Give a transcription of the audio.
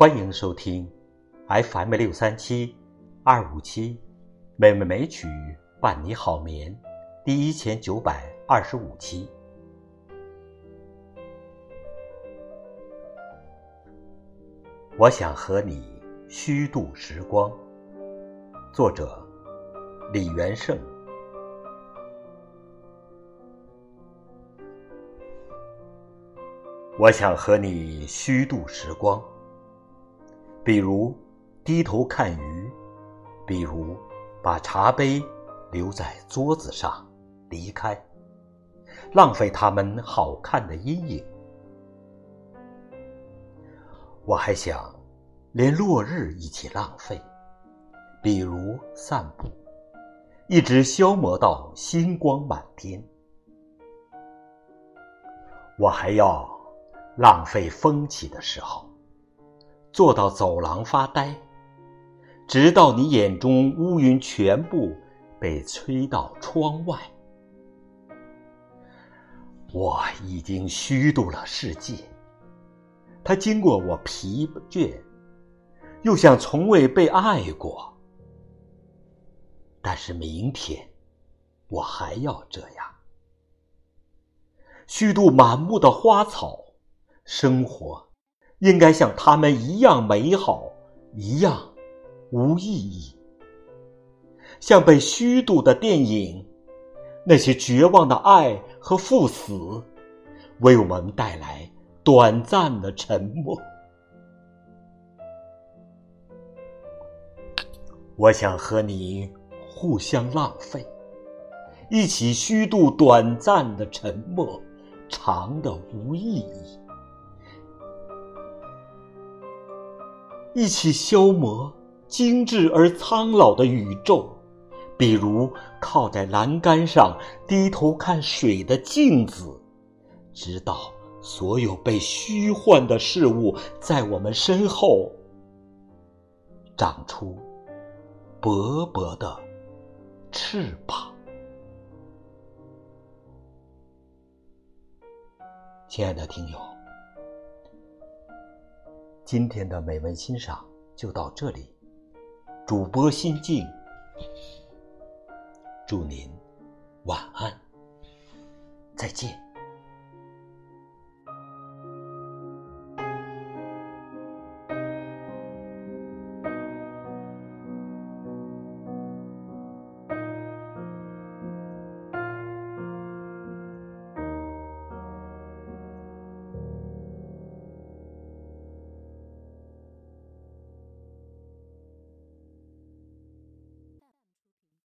欢迎收听 FM 六三七二五七美美美曲伴你好眠第一千九百二十五期。我想和你虚度时光。作者：李元胜。我想和你虚度时光。比如低头看鱼，比如把茶杯留在桌子上离开，浪费他们好看的阴影。我还想连落日一起浪费，比如散步，一直消磨到星光满天。我还要浪费风起的时候。坐到走廊发呆，直到你眼中乌云全部被吹到窗外。我已经虚度了世界，它经过我疲倦，又像从未被爱过。但是明天，我还要这样，虚度满目的花草，生活。应该像他们一样美好，一样无意义。像被虚度的电影，那些绝望的爱和赴死，为我们带来短暂的沉默。我想和你互相浪费，一起虚度短暂的沉默，长的无意义。一起消磨精致而苍老的宇宙，比如靠在栏杆上低头看水的镜子，直到所有被虚幻的事物在我们身后长出薄薄的翅膀。亲爱的听友。今天的美文欣赏就到这里，主播心静，祝您晚安，再见。